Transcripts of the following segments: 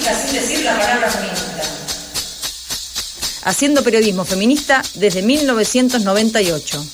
feminista sin decir la palabra feminista. Haciendo periodismo feminista desde 1998.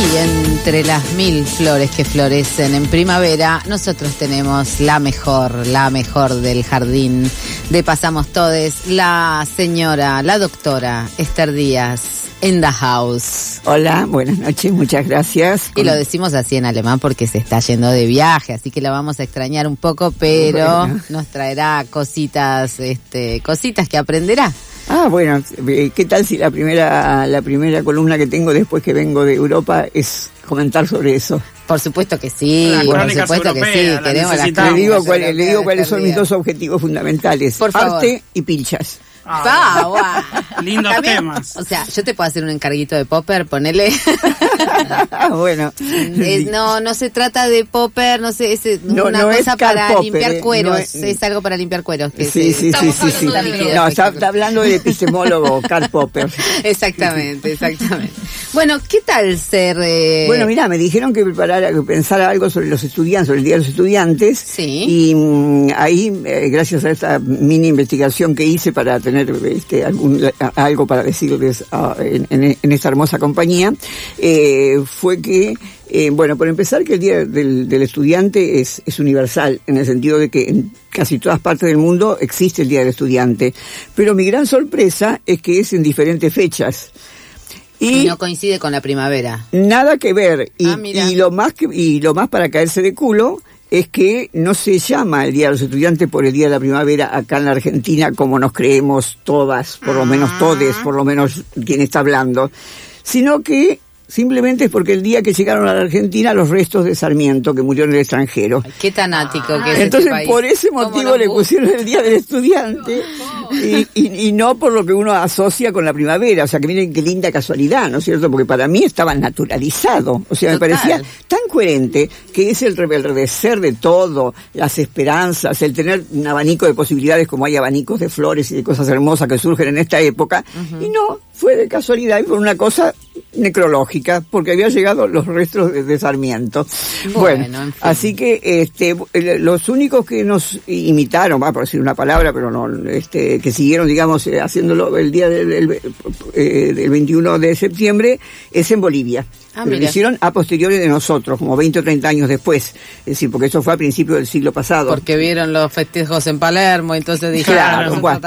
Y entre las mil flores que florecen en primavera, nosotros tenemos la mejor, la mejor del jardín de Pasamos Todes, la señora, la doctora Esther Díaz, en the house. Hola, buenas noches, muchas gracias. Y lo decimos así en alemán porque se está yendo de viaje, así que la vamos a extrañar un poco, pero nos traerá cositas, este, cositas que aprenderá. Ah, bueno, eh, ¿qué tal si la primera, la primera columna que tengo después que vengo de Europa es comentar sobre eso? Por supuesto que sí, por supuesto que sí, queremos Le digo, le digo cuáles son mis dos objetivos fundamentales, por arte y pinchas. Ah, Lindos temas. O sea, yo te puedo hacer un encarguito de popper, ponele. bueno. no, no se trata de popper, no sé, es una cosa para limpiar eh, cueros. es, algo para limpiar cueros. sí, sí, sí, sí, sí. No, está, hablando de epistemólogo Karl Popper. Exactamente, exactamente. Bueno, ¿qué tal ser...? Eh... Bueno, mira, me dijeron que preparara, que pensara algo sobre los estudiantes, sobre el Día de los Estudiantes. Sí. Y mm, ahí, eh, gracias a esta mini investigación que hice para tener este, algo para decirles ah, en, esta hermosa compañía, eh, fue que, eh, bueno, por empezar que el Día del, Estudiante es, es universal, en el sentido de que en casi todas partes del mundo existe el Día del Estudiante, pero mi gran sorpresa es que es en diferentes fechas. Y, no coincide con la primavera. Nada que ver. Y, ah, y, lo más que, y lo más para caerse de culo es que no se llama el Día de los Estudiantes por el Día de la Primavera acá en la Argentina como nos creemos todas, por lo menos ah. todes, por lo menos quien está hablando, sino que simplemente es porque el día que llegaron a la Argentina los restos de Sarmiento, que murió en el extranjero. Qué tan ático que es Entonces, por ese motivo le pusieron el Día del Estudiante y, no por lo que uno asocia con la primavera. O sea, que miren qué linda casualidad, ¿no es cierto? Porque para mí estaba naturalizado. O sea, me parecía tan coherente que es el reverdecer de todo, las esperanzas, el tener un abanico de posibilidades como hay abanicos de flores y de cosas hermosas que surgen en esta época. Y no, fue de casualidad y por una cosa necrológica, porque había llegado los restos de, Sarmiento. Bueno, así que este, los únicos que nos imitaron, va por decir una palabra, pero no, este, que siguieron, digamos, eh, haciéndolo el día del, eh, del 21 de septiembre, es en Bolivia. Ah, lo hicieron a posteriori de nosotros, como 20 o 30 años después. Es decir, porque eso fue a principios del siglo pasado. Porque vieron los festejos en Palermo, entonces dijeron, claro, bueno,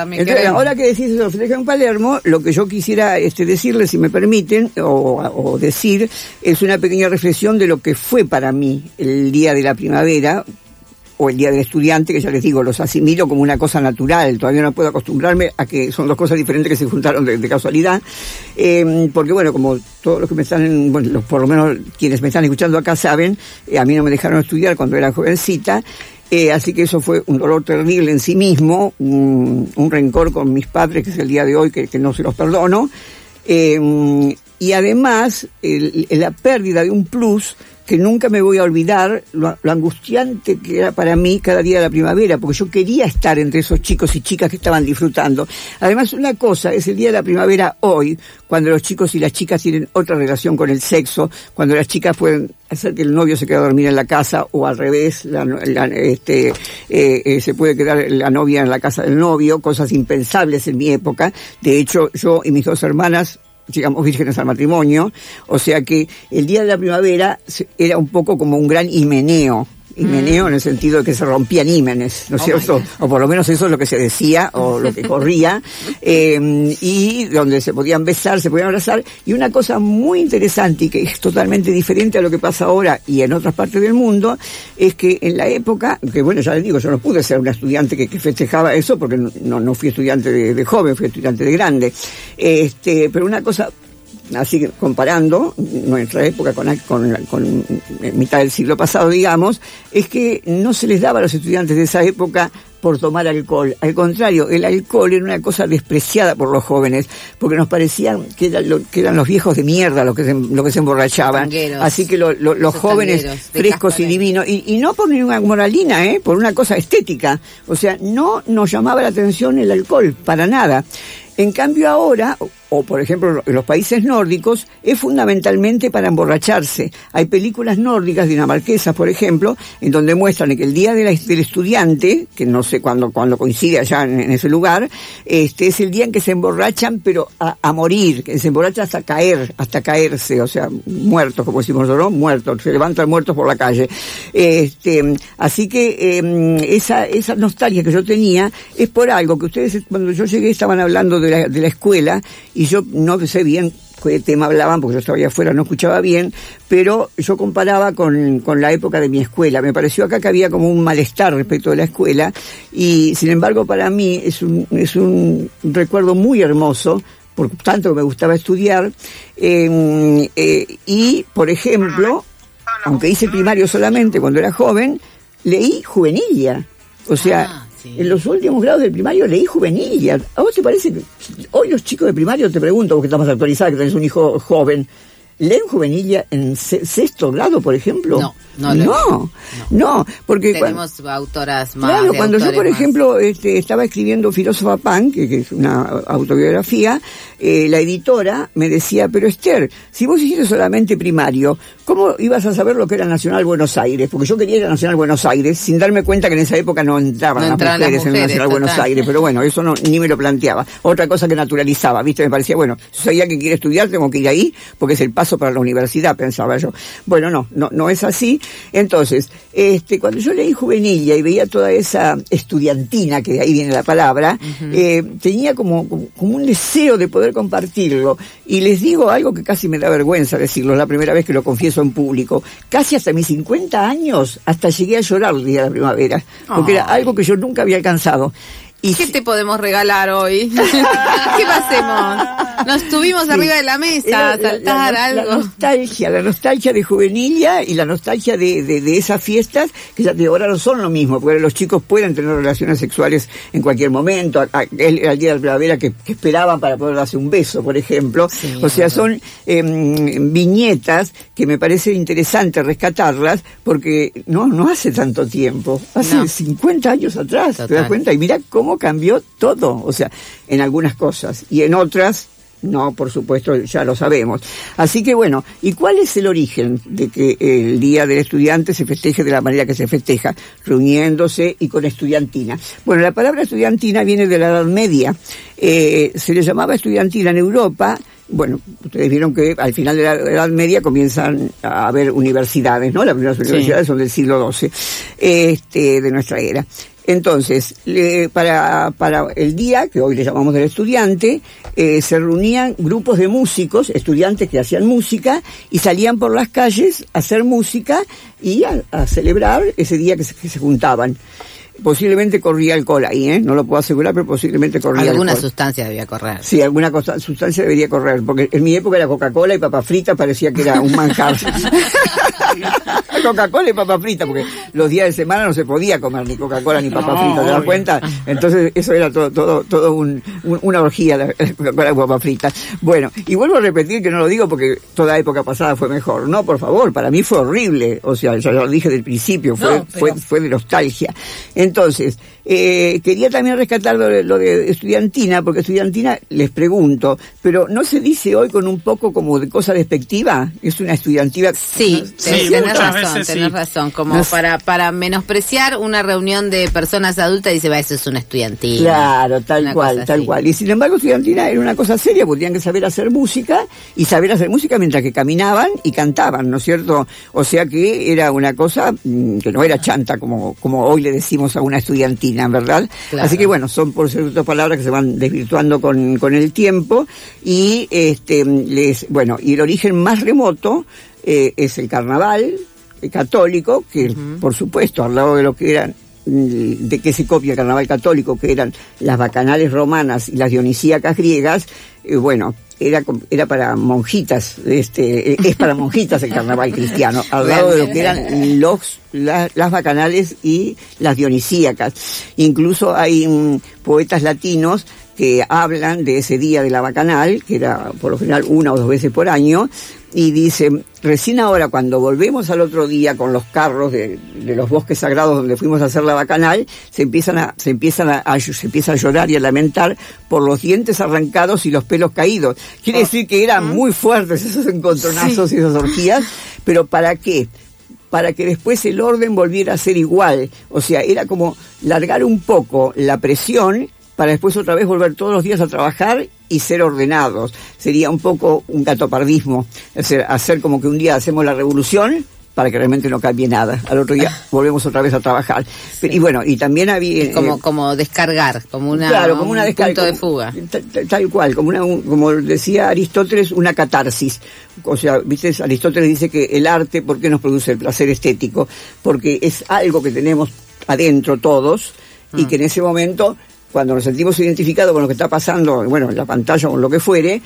ahora que decís los festejos en Palermo, lo que yo quisiera este, decirles, si me permiten, o, decir, es una pequeña reflexión de lo que fue para mí el día de la primavera, o el Día del Estudiante, que ya les digo, los asimilo como una cosa natural, todavía no puedo acostumbrarme a que son dos cosas diferentes que se juntaron de, casualidad, eh, porque bueno, como todos los que me están, bueno, por lo menos quienes me están escuchando acá saben, eh, a mí no me dejaron estudiar cuando era jovencita, eh, así que eso fue un dolor terrible en sí mismo, un, rencor con mis padres, que es el día de hoy, que, no se los perdono, y además la pérdida de un plus que nunca me voy a olvidar lo, angustiante que era para mí cada día de la primavera, porque yo quería estar entre esos chicos y chicas que estaban disfrutando. Además, una cosa es el día de la primavera hoy, cuando los chicos y las chicas tienen otra relación con el sexo, cuando las chicas pueden hacer que el novio se quede a dormir en la casa o al revés, este, eh, eh, se puede quedar la novia en la casa del novio, cosas impensables en mi época. De hecho, yo y mis dos hermanas digamos, vírgenes al matrimonio, o sea que el día de la primavera era un poco como un gran himeneo Himeneo en el sentido de que se rompían ímenes, ¿no es oh cierto? O por lo menos eso es lo que se decía o lo que corría, em, y donde se podían besar, se podían abrazar. Y una cosa muy interesante y que es totalmente diferente a lo que pasa ahora y en otras partes del mundo, es que en la época, que bueno, ya les digo, yo no pude ser una estudiante que, festejaba eso porque no, no fui estudiante de, de, joven, fui estudiante de grande. Este, pero una cosa así comparando nuestra época con, con, mitad del siglo pasado, digamos, es que no se les daba a los estudiantes de esa época por tomar alcohol. Al contrario, el alcohol era una cosa despreciada por los jóvenes, porque nos parecían que, eran los viejos de mierda los que se, que se emborrachaban. Así que los jóvenes frescos y divinos, y, no por ninguna moralina, ¿eh? por una cosa estética. O sea, no nos llamaba la atención el alcohol, para nada. En cambio ahora, o por ejemplo en los países nórdicos, es fundamentalmente para emborracharse. Hay películas nórdicas, dinamarquesas por ejemplo, en donde muestran que el día del estudiante, que no sé cuándo, cuando coincide allá en, ese lugar, este es el día en que se emborrachan, pero a, morir, que se emborrachan hasta caer, hasta caerse, o sea, muertos, como decimos nosotros, ¿no? muertos, se levantan muertos por la calle. Este, así que eh, esa, esa nostalgia que yo tenía es por algo que ustedes cuando yo llegué estaban hablando de la, de la escuela y yo no sé bien qué tema hablaban porque yo estaba allá afuera, no escuchaba bien, pero yo comparaba con, con la época de mi escuela. Me pareció acá que había como un malestar respecto de la escuela y sin embargo para mí es un, es un recuerdo muy hermoso por tanto que me gustaba estudiar eh, eh, y por ejemplo aunque hice primario solamente cuando era joven leí juvenilla o sea Ah, en los últimos grados del primario leí juvenilla ¿a vos te parece hoy los chicos de primario te pregunto porque estás más actualizada que tenés un hijo joven ¿Leen juvenilla en se- sexto grado, por ejemplo? No, no lo no, no, porque Tenemos autoras más. Claro, cuando yo, por más. ejemplo, este, estaba escribiendo Filósofa Pan, que, que es una autobiografía, eh, la editora me decía, pero Esther, si vos hiciste solamente primario, ¿cómo ibas a saber lo que era Nacional Buenos Aires? Porque yo quería ir a Nacional Buenos Aires, sin darme cuenta que en esa época no entraban, No las, entraban las mujeres en mujeres, Nacional Buenos. Aires, pero bueno, eso no, ni me lo planteaba. Otra cosa que naturalizaba, ¿viste? Me parecía, bueno, soy alguien que quiere estudiar, tengo que ir ahí, porque es el paso para la universidad, pensaba yo. Bueno, no, no, no es así. Entonces, este, cuando yo leí Juvenilla y veía toda esa estudiantina, que de ahí viene la palabra, eh, tenía como, como un deseo de poder compartirlo. Y les digo algo que casi me da vergüenza decirlo, es la primera vez que lo confieso en público. Casi hasta mis 50 años, hasta llegué a llorar el día de la primavera, porque era algo que yo nunca había alcanzado. Y ¿Qué te podemos regalar hoy? ¿Qué pasemos? Nos tuvimos Sí. arriba de la mesa a saltar la, la algo. nostalgia, la nostalgia de juvenilla y la nostalgia de, de, de esas fiestas que ya te digo, ahora no son lo mismo, porque los chicos pueden tener relaciones sexuales en cualquier momento. A- a- el, el día de la primavera que, que esperaban para poder darse un beso, por ejemplo. Sí, o sea, son em, viñetas que me parece interesante rescatarlas porque no, no hace tanto tiempo, hace No. 50 años atrás, ¿te das cuenta? Y mira cómo cambió todo, o sea, en algunas cosas y en otras no, por supuesto, ya lo sabemos. Así que bueno, ¿y cuál es el origen de que el Día del Estudiante se festeje de la manera que se festeja? Reuniéndose y con estudiantina. Bueno, la palabra estudiantina viene de la Edad Media. Eh, se le llamaba estudiantina en Europa. Bueno, ustedes vieron que al final de la Edad Media comienzan a haber universidades, ¿no? Las primeras universidades son del siglo XII, este, de nuestra era. Entonces, le- para, para el día, que hoy le llamamos del estudiante, eh, se reunían grupos de músicos, estudiantes que hacían música, y salían por las calles a hacer música y a, a celebrar ese día que se, que se juntaban. Posiblemente corría alcohol ahí, ¿eh? No lo puedo asegurar, pero posiblemente corría Alguna alcohol. sustancia debía correr. Sí, alguna sustancia debería correr, porque en mi época era Coca-Cola y papa frita, parecía que era un manjar. Coca-Cola y papa frita, porque los días de semana no se podía comer ni Coca-Cola ni papa No, frita, ¿te das obvio. cuenta? Entonces eso era todo, todo, todo un- un- una orgía, la la Coca-Cola y papa frita. Bueno, y vuelvo a repetir que no lo digo porque toda época pasada fue mejor. No, por favor, para mí fue horrible. O sea, ya lo dije del principio, fue, No, pero- fue, fue de nostalgia. Entonces, eh, quería también rescatar lo de, lo de estudiantina, porque estudiantina, les pregunto, pero ¿no se dice hoy con un poco como de cosa despectiva? Es una estudiantina... Sí, Sí, muchas razón, veces tenés sí. razón. Como No sé. para, para menospreciar una reunión de personas adultas, dice, va, eso es una estudiantina. Claro, tal cual, tal así. cual. Y sin embargo, estudiantina era una cosa seria, porque tenían que saber hacer música y saber hacer música mientras que caminaban y cantaban, ¿no es cierto? O sea que era una cosa mm, que no era chanta como, como hoy le decimos a una estudiantina, ¿verdad? Claro. Así que bueno, son por cierto palabras que se van desvirtuando con, con el tiempo y este les, bueno, y el origen más remoto eh, es el carnaval católico, que por supuesto al lado de lo que eran mm, de que se copia el carnaval católico, que eran las bacanales romanas y las dionisíacas griegas, eh, bueno, era, era para monjitas, este, eh, es para monjitas el carnaval cristiano, al lado de lo que eran los, la- las bacanales y las dionisíacas. Incluso hay mm, poetas latinos que hablan de ese día de la bacanal, que era por lo general una o dos veces por año, y dice, recién ahora cuando volvemos al otro día con los carros de, de los bosques sagrados donde fuimos a hacer la bacanal, se empiezan a, se empiezan a, a- se empieza a llorar y a lamentar por los dientes arrancados y los pelos caídos. Quiere decir que eran muy fuertes esos encontronazos y esas orgías, pero ¿para qué? para que después el orden volviera a ser igual. O sea, era como largar un poco la presión para después otra vez volver todos los días a trabajar y ser ordenados. Sería un poco un gatopardismo. Es decir, hacer como que un día hacemos la revolución para que realmente no cambie nada. Al otro día volvemos otra vez a trabajar. Y bueno, y también había... eh, Como, como descargar, como una, claro, como una un descarga, punto de como- fuga. ta- ta- Tal cual, como, una, un- como decía Aristóteles, una catarsis. O sea, viste, Aristóteles dice que el arte, ¿por qué nos produce el placer estético? Porque es algo que tenemos adentro todos Mm. y que en ese momento, cuando nos sentimos identificados con lo que está pasando, bueno, en la pantalla o en lo que fuere,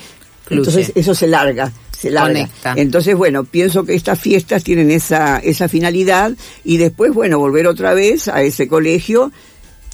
Fluye. entonces eso se larga. Se larga. Conecta. Entonces, bueno, pienso que estas fiestas tienen esa, esa finalidad y después, bueno, volver otra vez a ese colegio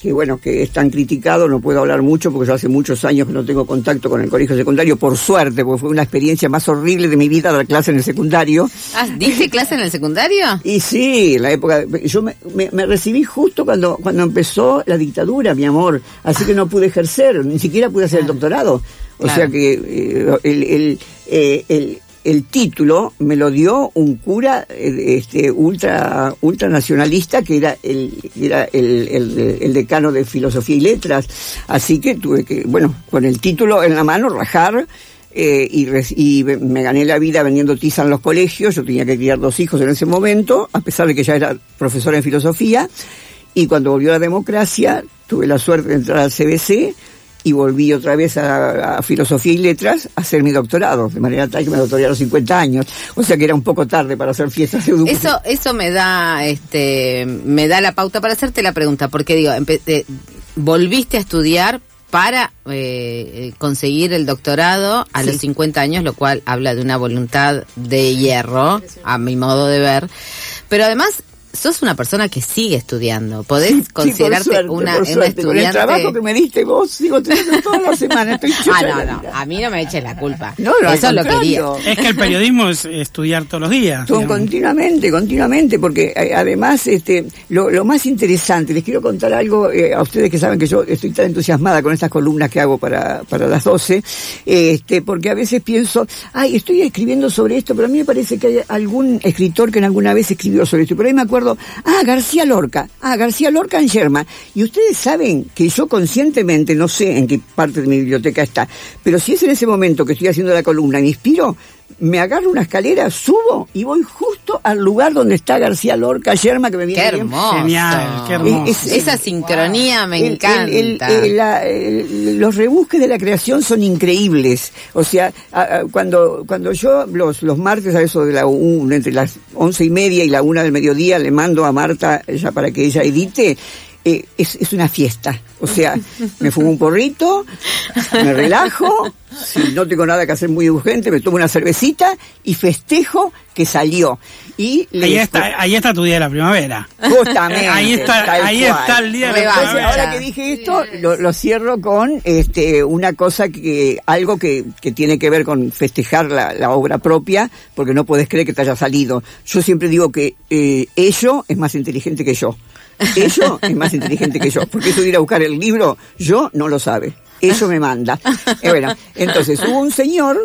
que bueno, que es tan criticado, no puedo hablar mucho porque yo hace muchos años que no tengo contacto con el colegio secundario, por suerte, porque fue una experiencia más horrible de mi vida dar clase en el secundario. Ah, ¿Diste clase en el secundario? Y sí, la época, yo me, me- me recibí justo cuando, cuando empezó la dictadura, mi amor, así que no pude ejercer, ni siquiera pude hacer el doctorado. O Claro. sea que eh, el, el, eh, el, el título me lo dio un cura eh, este, ultra, ultranacionalista que era el, decano de filosofía y letras. Así que tuve que, bueno, con el título en la mano, rajar. eh, y, me gané la vida vendiendo tiza en los colegios. Yo tenía que criar dos hijos en ese momento, a pesar de que ya era profesora en filosofía. Y cuando volvió la democracia, tuve la suerte de entrar al CBC y volví otra vez a, a Filosofía y Letras a hacer mi doctorado, de manera tal que me doctoré a los 50 años. O sea que era un poco tarde para hacer fiestas de educación. Eso, eso me da, este, me da la pauta para hacerte la pregunta, porque digo, eh, volviste a estudiar para eh, eh, conseguir el doctorado a los 50 años, lo cual habla de una voluntad de hierro, a mi modo de ver. Pero además, sos una persona que sigue estudiando. Podés Sí, por considerarte suerte, una, por una suerte. Con el estudiante. trabajo que me diste vos, sigo teniendo toda la semana. Estoy Ah, no, no, a mí no me eches la culpa. No, no, Eso lo quería. Es que el periodismo es estudiar todos los días. Continuamente, continuamente, porque eh, además este, lo, lo más interesante, les quiero contar algo eh, a ustedes que saben que yo estoy tan entusiasmada con estas columnas que hago para, para las 12, este, porque a veces pienso, ay, estoy escribiendo sobre esto, pero a mí me parece que hay algún escritor que en alguna vez escribió sobre esto, pero ahí me acuerdo, ah, García Lorca, ah, García Lorca en Yerma, y ustedes saben que yo conscientemente, no sé en qué parte de mi biblioteca está, pero si es en ese momento que estoy haciendo la columna me inspiro, me agarro una escalera, subo y voy justo al lugar donde está García Lorca Yerma, que me viene Qué bien. hermoso. Genial, qué hermoso. Es- es- Esa sincronía me El- el- encanta. el- el- la- el- los rebusques de la creación son increíbles. O sea, a- a- cuando, cuando yo los, los martes a eso de la una, entre las once y media y la una del mediodía le mando a Marta ya para que ella edite, eh, es, es una fiesta. O sea, me fumo un porrito, me relajo, si no tengo nada que hacer muy urgente, me tomo una cervecita y festejo que salió. Y Ahí está, ahí está tu día de la primavera. Justamente. Ahí está, ahí cual. está el día de la. Entonces, primavera. ahora que dije esto, lo, lo cierro con este una cosa que, algo que, que tiene que ver con festejar la, la obra propia, porque no puedes creer que te haya salido. Yo siempre digo que eh, ello es más inteligente que yo. Ello es más inteligente que yo, porque eso de ir a buscar el libro, yo no lo sabe. Eso me manda. Eh, bueno, entonces hubo un señor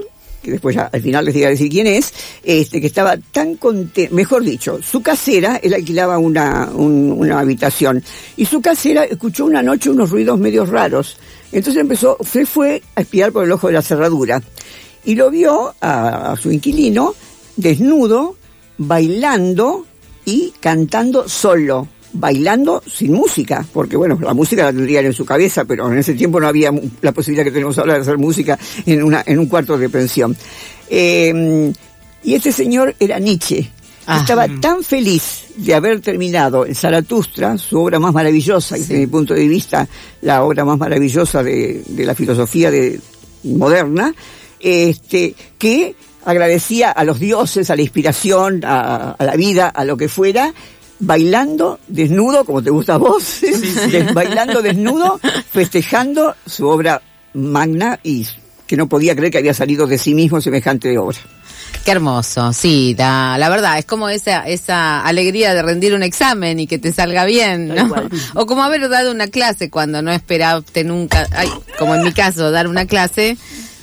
que después al final les diga decir quién es, este que estaba tan contento, mejor dicho, su casera, él alquilaba una, un- una habitación, y su casera escuchó una noche unos ruidos medios raros. Entonces empezó, se fue a espiar por el ojo de la cerradura, y lo vio a su inquilino desnudo, bailando y cantando solo. Bailando sin música, porque bueno, la música la tendrían en su cabeza, pero en ese tiempo no había la posibilidad que tenemos ahora de hacer música en, una, en un cuarto de pensión. Eh, y este señor era Nietzsche. Ah. Estaba tan feliz de haber terminado en Zaratustra, su obra más maravillosa, y desde mi punto de vista la obra más maravillosa de, de la filosofía de, moderna, este, que agradecía a los dioses, a la inspiración, a, a la vida, a lo que fuera, bailando desnudo, como te gusta a vos, des- bailando desnudo, festejando su obra magna y que no podía creer que había salido de sí mismo semejante obra. Qué hermoso, sí, la, la verdad, es como esa, esa alegría de rendir un examen y que te salga bien, ¿no? O como haber dado una clase cuando no esperaste nunca, ay, como en mi caso, dar una clase,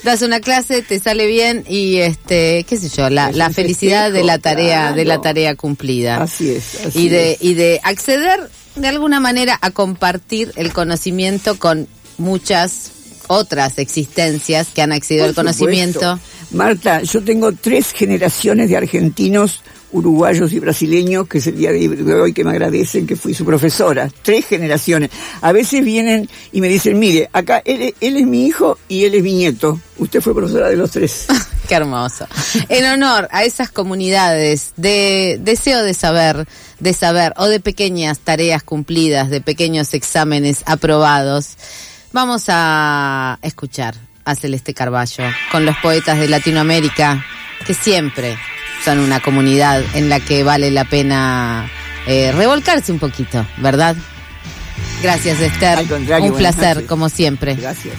das una clase, te sale bien y este, qué sé yo, la, la felicidad de la tarea, de la tarea cumplida. Así es. así y de, es. y de acceder de alguna manera a compartir el conocimiento con muchas otras existencias que han accedido al Por conocimiento. supuesto. Marta, yo tengo tres generaciones de argentinos, uruguayos y brasileños que es el día de hoy que me agradecen que fui su profesora. Tres generaciones. A veces vienen y me dicen, mire, acá él, él es mi hijo y él es mi nieto. Usted fue profesora de los tres. Qué hermoso. En honor a esas comunidades de deseo de saber, de saber, o de pequeñas tareas cumplidas, de pequeños exámenes aprobados, vamos a escuchar a Celeste Carballo con los poetas de Latinoamérica, que siempre son una comunidad en la que vale la pena eh, revolcarse un poquito, ¿verdad? Gracias, Esther. Al contrario, un placer, como siempre. Gracias.